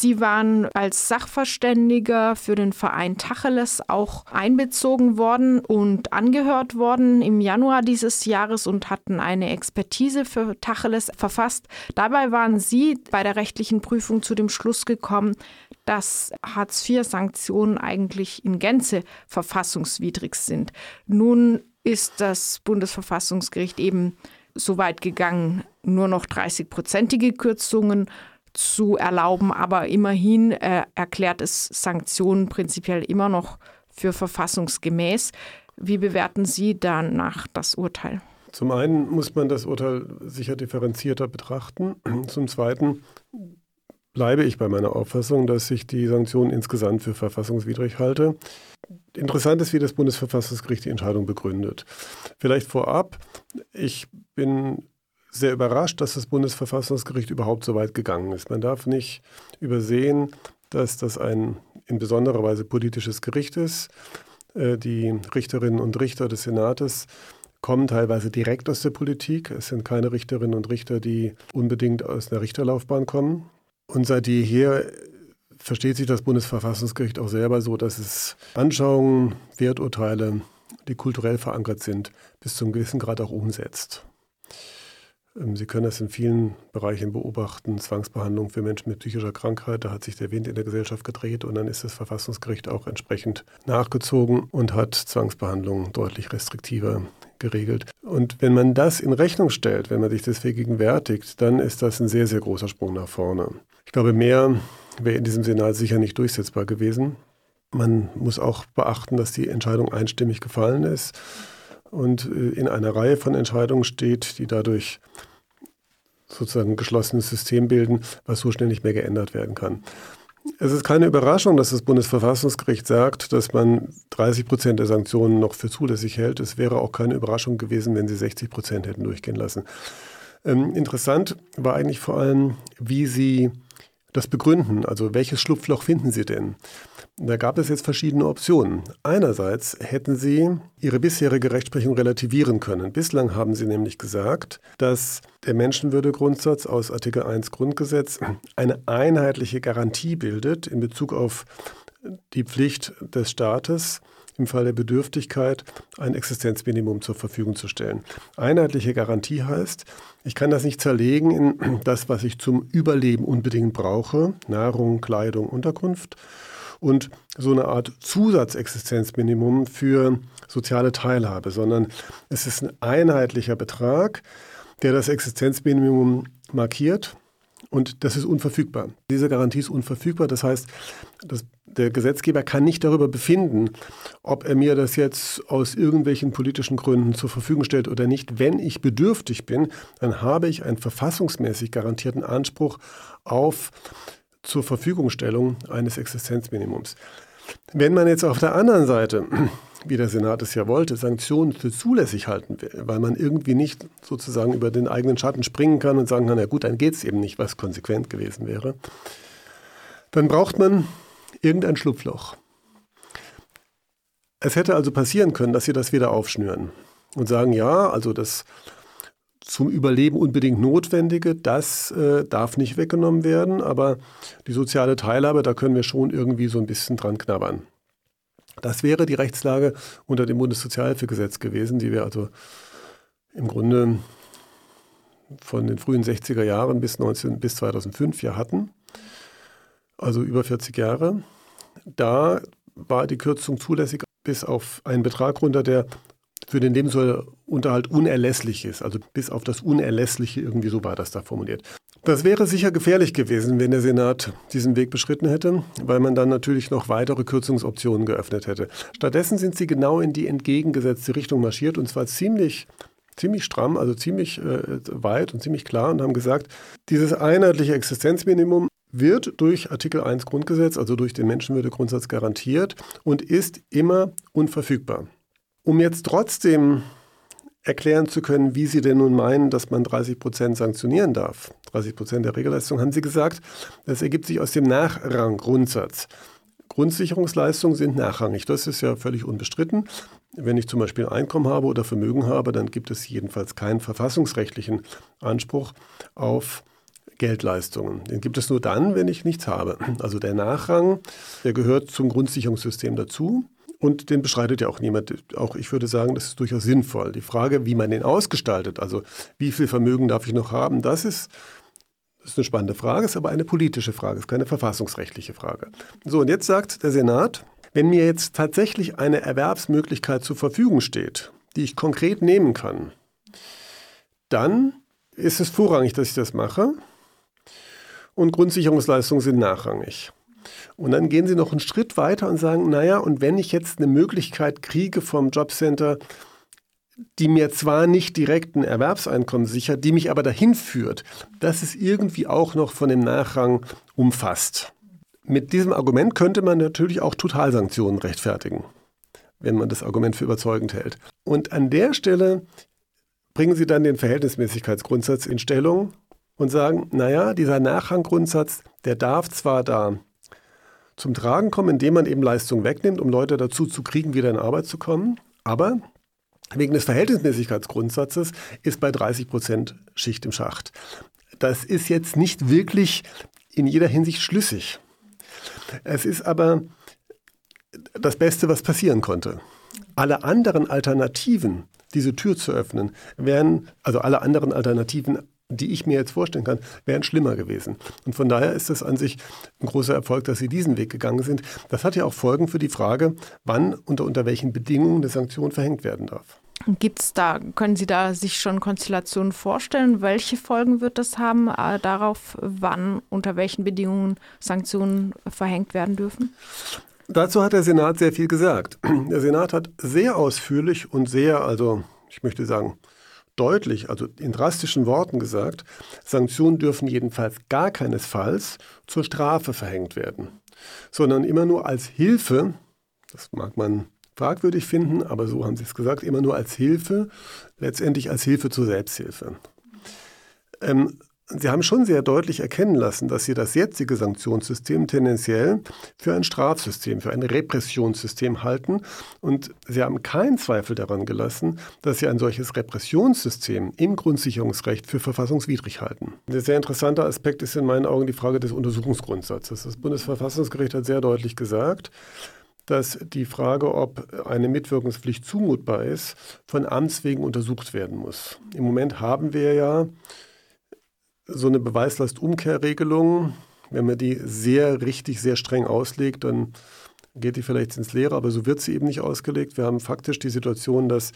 Sie waren als Sachverständiger für den Verein Tacheles auch einbezogen worden und angehört worden im Januar dieses Jahres und hatten eine Expertise für Tacheles verfasst. Dabei waren Sie bei der rechtlichen Prüfung zu dem Schluss gekommen, dass Hartz-IV-Sanktionen eigentlich in Gänze verfassungswidrig sind. Nun ist das Bundesverfassungsgericht eben so weit gegangen, nur noch 30-prozentige Kürzungen zu erlauben, aber immerhin äh, erklärt es Sanktionen prinzipiell immer noch für verfassungsgemäß. Wie bewerten Sie danach das Urteil? Zum einen muss man das Urteil sicher differenzierter betrachten. Zum zweiten bleibe ich bei meiner Auffassung, dass ich die Sanktionen insgesamt für verfassungswidrig halte. Interessant ist, wie das Bundesverfassungsgericht die Entscheidung begründet. Vielleicht vorab, ich bin sehr überrascht, dass das Bundesverfassungsgericht überhaupt so weit gegangen ist. Man darf nicht übersehen, dass das ein in besonderer Weise politisches Gericht ist. Äh, die Richterinnen und Richter des Senates kommen teilweise direkt aus der Politik. Es sind keine Richterinnen und Richter, die unbedingt aus einer Richterlaufbahn kommen. Und seit jeher versteht sich das Bundesverfassungsgericht auch selber so, dass es Anschauungen, Werturteile, die kulturell verankert sind, bis zum gewissen Grad auch umsetzt. Ähm, Sie können das in vielen Bereichen beobachten. Zwangsbehandlung für Menschen mit psychischer Krankheit, da hat sich der Wind in der Gesellschaft gedreht und dann ist das Verfassungsgericht auch entsprechend nachgezogen und hat Zwangsbehandlung deutlich restriktiver geregelt. Und wenn man das in Rechnung stellt, wenn man sich das vergegenwärtigt, dann ist das ein sehr, sehr großer Sprung nach vorne. Ich glaube, mehr wäre in diesem Senat sicher nicht durchsetzbar gewesen. Man muss auch beachten, dass die Entscheidung einstimmig gefallen ist und äh, in einer Reihe von Entscheidungen steht, die dadurch sozusagen ein geschlossenes System bilden, was so schnell nicht mehr geändert werden kann. Es ist keine Überraschung, dass das Bundesverfassungsgericht sagt, dass man 30 Prozent der Sanktionen noch für zulässig hält. Es wäre auch keine Überraschung gewesen, wenn sie 60 Prozent hätten durchgehen lassen. Ähm, interessant war eigentlich vor allem, wie sie das begründen. Also welches Schlupfloch finden Sie denn? Da gab es jetzt verschiedene Optionen. Einerseits hätten Sie Ihre bisherige Rechtsprechung relativieren können. Bislang haben Sie nämlich gesagt, dass der Menschenwürdegrundsatz aus Artikel 1 Grundgesetz eine einheitliche Garantie bildet in Bezug auf die Pflicht des Staates, im Fall der Bedürftigkeit ein Existenzminimum zur Verfügung zu stellen. Einheitliche Garantie heißt, ich kann das nicht zerlegen in das, was ich zum Überleben unbedingt brauche, Nahrung, Kleidung, Unterkunft, und so eine Art Zusatzexistenzminimum für soziale Teilhabe, sondern es ist ein einheitlicher Betrag, der das Existenzminimum markiert und das ist unverfügbar. Diese Garantie ist unverfügbar. Das heißt, das, der Gesetzgeber kann nicht darüber befinden, ob er mir das jetzt aus irgendwelchen politischen Gründen zur Verfügung stellt oder nicht. Wenn ich bedürftig bin, dann habe ich einen verfassungsmäßig garantierten Anspruch auf zur Verfügungstellung eines Existenzminimums. Wenn man jetzt auf der anderen Seite, wie der Senat es ja wollte, Sanktionen für zulässig halten will, weil man irgendwie nicht sozusagen über den eigenen Schatten springen kann und sagen kann, na gut, dann geht es eben nicht, was konsequent gewesen wäre, dann braucht man irgendein Schlupfloch. Es hätte also passieren können, dass sie das wieder aufschnüren und sagen, ja, also das zum Überleben unbedingt Notwendige, das äh, darf nicht weggenommen werden, aber die soziale Teilhabe, da können wir schon irgendwie so ein bisschen dran knabbern. Das wäre die Rechtslage unter dem Bundessozialhilfegesetz gewesen, die wir also im Grunde von den frühen 60er Jahren bis, 19, bis 2005 ja hatten, also über 40 Jahre. Da war die Kürzung zulässig bis auf einen Betrag runter, der für den Lebensunterhalt unerlässlich ist. Also bis auf das Unerlässliche irgendwie so war das da formuliert. Das wäre sicher gefährlich gewesen, wenn der Senat diesen Weg beschritten hätte, weil man dann natürlich noch weitere Kürzungsoptionen geöffnet hätte. Stattdessen sind sie genau in die entgegengesetzte Richtung marschiert und zwar ziemlich ziemlich stramm, also ziemlich äh, weit und ziemlich klar und haben gesagt, dieses einheitliche Existenzminimum wird durch Artikel 1 Grundgesetz, also durch den Menschenwürdegrundsatz garantiert und ist immer unverfügbar. Um jetzt trotzdem erklären zu können, wie Sie denn nun meinen, dass man 30 Prozent sanktionieren darf, 30 Prozent der Regelleistung, haben Sie gesagt, das ergibt sich aus dem Nachranggrundsatz. Grundsicherungsleistungen sind nachrangig. Das ist ja völlig unbestritten. Wenn ich zum Beispiel Einkommen habe oder Vermögen habe, dann gibt es jedenfalls keinen verfassungsrechtlichen Anspruch auf Geldleistungen. Den gibt es nur dann, wenn ich nichts habe. Also der Nachrang, der gehört zum Grundsicherungssystem dazu. Und den beschreitet ja auch niemand. Auch ich würde sagen, das ist durchaus sinnvoll. Die Frage, wie man den ausgestaltet, also wie viel Vermögen darf ich noch haben, das ist, das ist eine spannende Frage, ist aber eine politische Frage, ist keine verfassungsrechtliche Frage. So, und jetzt sagt der Senat, wenn mir jetzt tatsächlich eine Erwerbsmöglichkeit zur Verfügung steht, die ich konkret nehmen kann, dann ist es vorrangig, dass ich das mache. Und Grundsicherungsleistungen sind nachrangig. Und dann gehen sie noch einen Schritt weiter und sagen, naja, und wenn ich jetzt eine Möglichkeit kriege vom Jobcenter, die mir zwar nicht direkt ein Erwerbseinkommen sichert, die mich aber dahin führt, dass es irgendwie auch noch von dem Nachrang umfasst. Mit diesem Argument könnte man natürlich auch Totalsanktionen rechtfertigen, wenn man das Argument für überzeugend hält. Und an der Stelle bringen Sie dann den Verhältnismäßigkeitsgrundsatz in Stellung und sagen, naja, dieser Nachranggrundsatz, der darf zwar da zum Tragen kommen, indem man eben Leistung wegnimmt, um Leute dazu zu kriegen, wieder in Arbeit zu kommen. Aber wegen des Verhältnismäßigkeitsgrundsatzes ist bei 30 Prozent Schicht im Schacht. Das ist jetzt nicht wirklich in jeder Hinsicht schlüssig. Es ist aber das Beste, was passieren konnte. Alle anderen Alternativen, diese Tür zu öffnen, wären, also alle anderen Alternativen die ich mir jetzt vorstellen kann, wären schlimmer gewesen. Und von daher ist es an sich ein großer Erfolg, dass Sie diesen Weg gegangen sind. Das hat ja auch Folgen für die Frage, wann unter, unter welchen Bedingungen eine Sanktion verhängt werden darf. Gibt es da, können Sie da sich schon Konstellationen vorstellen? Welche Folgen wird das haben äh, darauf, wann, unter welchen Bedingungen Sanktionen verhängt werden dürfen? Dazu hat der Senat sehr viel gesagt. Der Senat hat sehr ausführlich und sehr, also ich möchte sagen, deutlich, also in drastischen Worten gesagt, Sanktionen dürfen jedenfalls gar keinesfalls zur Strafe verhängt werden, sondern immer nur als Hilfe, das mag man fragwürdig finden, aber so haben sie es gesagt, immer nur als Hilfe, letztendlich als Hilfe zur Selbsthilfe. Ähm, Sie haben schon sehr deutlich erkennen lassen, dass Sie das jetzige Sanktionssystem tendenziell für ein Strafsystem, für ein Repressionssystem halten. Und Sie haben keinen Zweifel daran gelassen, dass Sie ein solches Repressionssystem im Grundsicherungsrecht für verfassungswidrig halten. Ein sehr interessanter Aspekt ist in meinen Augen die Frage des Untersuchungsgrundsatzes. Das Bundesverfassungsgericht hat sehr deutlich gesagt, dass die Frage, ob eine Mitwirkungspflicht zumutbar ist, von Amts wegen untersucht werden muss. Im Moment haben wir ja so eine Beweislastumkehrregelung, wenn man die sehr richtig, sehr streng auslegt, dann geht die vielleicht ins Leere, aber so wird sie eben nicht ausgelegt. Wir haben faktisch die Situation, dass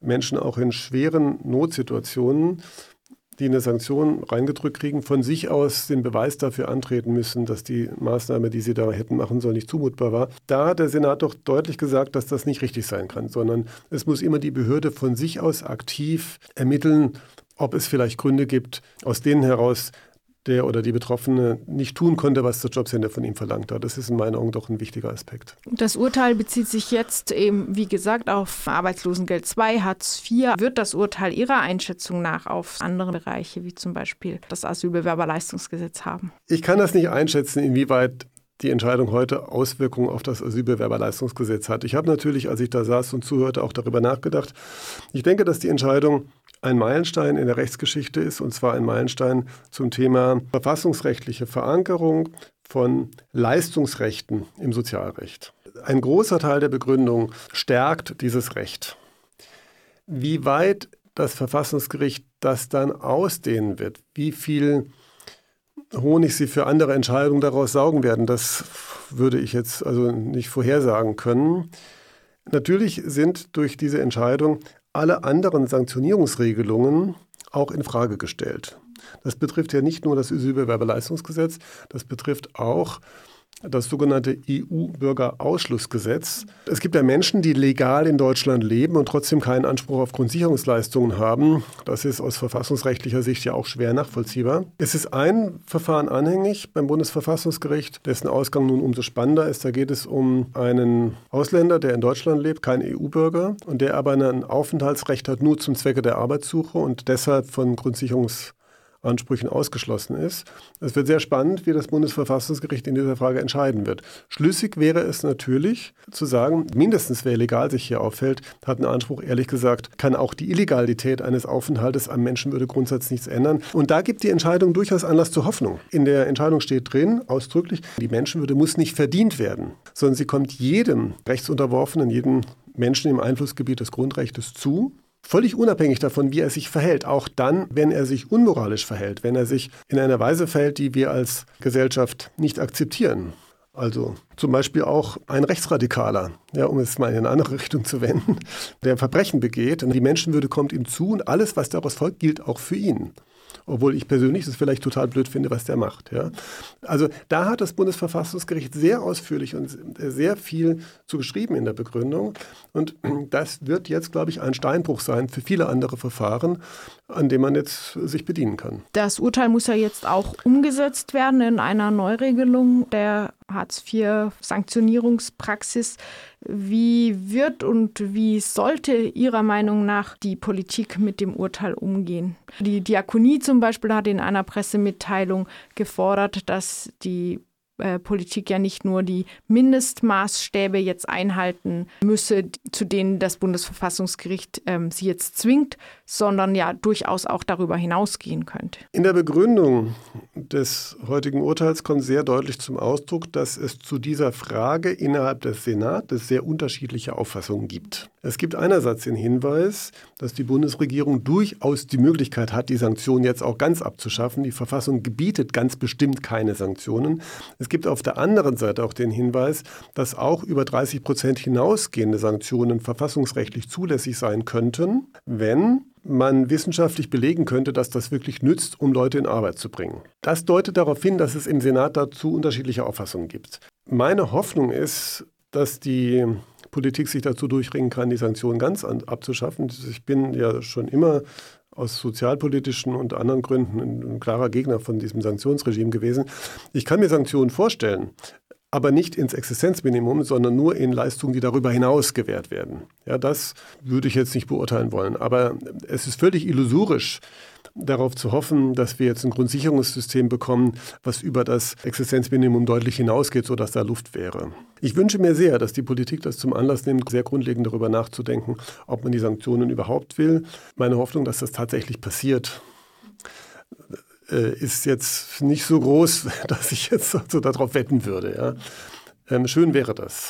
Menschen auch in schweren Notsituationen, die eine Sanktion reingedrückt kriegen, von sich aus den Beweis dafür antreten müssen, dass die Maßnahme, die sie da hätten machen sollen, nicht zumutbar war. Da hat der Senat doch deutlich gesagt, dass das nicht richtig sein kann, sondern es muss immer die Behörde von sich aus aktiv ermitteln, ob es vielleicht Gründe gibt, aus denen heraus der oder die Betroffene nicht tun konnte, was das Jobcenter von ihm verlangt hat. Das ist in meinen Augen doch ein wichtiger Aspekt. Das Urteil bezieht sich jetzt eben, wie gesagt, auf Arbeitslosengeld 2, Hartz IV. Wird das Urteil Ihrer Einschätzung nach auf andere Bereiche, wie zum Beispiel das Asylbewerberleistungsgesetz haben? Ich kann das nicht einschätzen, inwieweit die Entscheidung heute Auswirkungen auf das Asylbewerberleistungsgesetz hat. Ich habe natürlich, als ich da saß und zuhörte, auch darüber nachgedacht. Ich denke, dass die Entscheidung ein Meilenstein in der Rechtsgeschichte ist, und zwar ein Meilenstein zum Thema verfassungsrechtliche Verankerung von Leistungsrechten im Sozialrecht. Ein großer Teil der Begründung stärkt dieses Recht. Wie weit das Verfassungsgericht das dann ausdehnen wird, wie viel Honig sie für andere Entscheidungen daraus saugen werden, das würde ich jetzt also nicht vorhersagen können. Natürlich sind durch diese Entscheidung alle anderen Sanktionierungsregelungen auch in Frage gestellt. Das betrifft ja nicht nur das Asylbewerberleistungsgesetz, das betrifft auch das sogenannte EU-Bürgerausschlussgesetz. Es gibt ja Menschen, die legal in Deutschland leben und trotzdem keinen Anspruch auf Grundsicherungsleistungen haben. Das ist aus verfassungsrechtlicher Sicht ja auch schwer nachvollziehbar. Es ist ein Verfahren anhängig beim Bundesverfassungsgericht, dessen Ausgang nun umso spannender ist. Da geht es um einen Ausländer, der in Deutschland lebt, kein EU-Bürger und der aber ein Aufenthaltsrecht hat nur zum Zwecke der Arbeitssuche und deshalb von Grundsicherungs Ansprüchen ausgeschlossen ist. Es wird sehr spannend, wie das Bundesverfassungsgericht in dieser Frage entscheiden wird. Schlüssig wäre es natürlich zu sagen, mindestens wer legal sich hier auffällt, hat einen Anspruch, ehrlich gesagt, kann auch die Illegalität eines Aufenthaltes am Menschenwürdegrundsatz nichts ändern. Und da gibt die Entscheidung durchaus Anlass zur Hoffnung. In der Entscheidung steht drin, ausdrücklich, die Menschenwürde muss nicht verdient werden, sondern sie kommt jedem Rechtsunterworfenen, jedem Menschen im Einflussgebiet des Grundrechts zu. Völlig unabhängig davon, wie er sich verhält, auch dann, wenn er sich unmoralisch verhält, wenn er sich in einer Weise verhält, die wir als Gesellschaft nicht akzeptieren. Also zum Beispiel auch ein Rechtsradikaler, ja, um es mal in eine andere Richtung zu wenden, der Verbrechen begeht und die Menschenwürde kommt ihm zu und alles, was daraus folgt, gilt auch für ihn obwohl ich persönlich das vielleicht total blöd finde, was der macht. Ja. Also da hat das Bundesverfassungsgericht sehr ausführlich und sehr viel zu geschrieben in der Begründung. Und das wird jetzt, glaube ich, ein Steinbruch sein für viele andere Verfahren, an dem man jetzt sich bedienen kann. Das Urteil muss ja jetzt auch umgesetzt werden in einer Neuregelung der Hartz-IV-Sanktionierungspraxis. Wie wird und wie sollte Ihrer Meinung nach die Politik mit dem Urteil umgehen? Die Diakonie zum Beispiel hat in einer Pressemitteilung gefordert, dass die äh, Politik ja nicht nur die Mindestmaßstäbe jetzt einhalten müsse, zu denen das Bundesverfassungsgericht ähm, sie jetzt zwingt, sondern ja durchaus auch darüber hinausgehen könnte. In der Begründung des heutigen Urteils kommt sehr deutlich zum Ausdruck, dass es zu dieser Frage innerhalb des Senats sehr unterschiedliche Auffassungen gibt. Es gibt einerseits den Hinweis, dass die Bundesregierung durchaus die Möglichkeit hat, die Sanktionen jetzt auch ganz abzuschaffen. Die Verfassung gebietet ganz bestimmt keine Sanktionen. Es gibt auf der anderen Seite auch den Hinweis, dass auch über 30 Prozent hinausgehende Sanktionen verfassungsrechtlich zulässig sein könnten, wenn man wissenschaftlich belegen könnte, dass das wirklich nützt, um Leute in Arbeit zu bringen. Das deutet darauf hin, dass es im Senat dazu unterschiedliche Auffassungen gibt. Meine Hoffnung ist, dass die Politik sich dazu durchringen kann, die Sanktionen ganz abzuschaffen. Ich bin ja schon immer aus sozialpolitischen und anderen Gründen ein klarer Gegner von diesem Sanktionsregime gewesen. Ich kann mir Sanktionen vorstellen, aber nicht ins Existenzminimum, sondern nur in Leistungen, die darüber hinaus gewährt werden. Ja, das würde ich jetzt nicht beurteilen wollen. Aber es ist völlig illusorisch, darauf zu hoffen, dass wir jetzt ein Grundsicherungssystem bekommen, was über das Existenzminimum deutlich hinausgeht, sodass da Luft wäre. Ich wünsche mir sehr, dass die Politik das zum Anlass nimmt, sehr grundlegend darüber nachzudenken, ob man die Sanktionen überhaupt will. Meine Hoffnung, dass das tatsächlich passiert, äh, ist jetzt nicht so groß, dass ich jetzt so darauf wetten würde. Ja. Ähm, schön wäre das.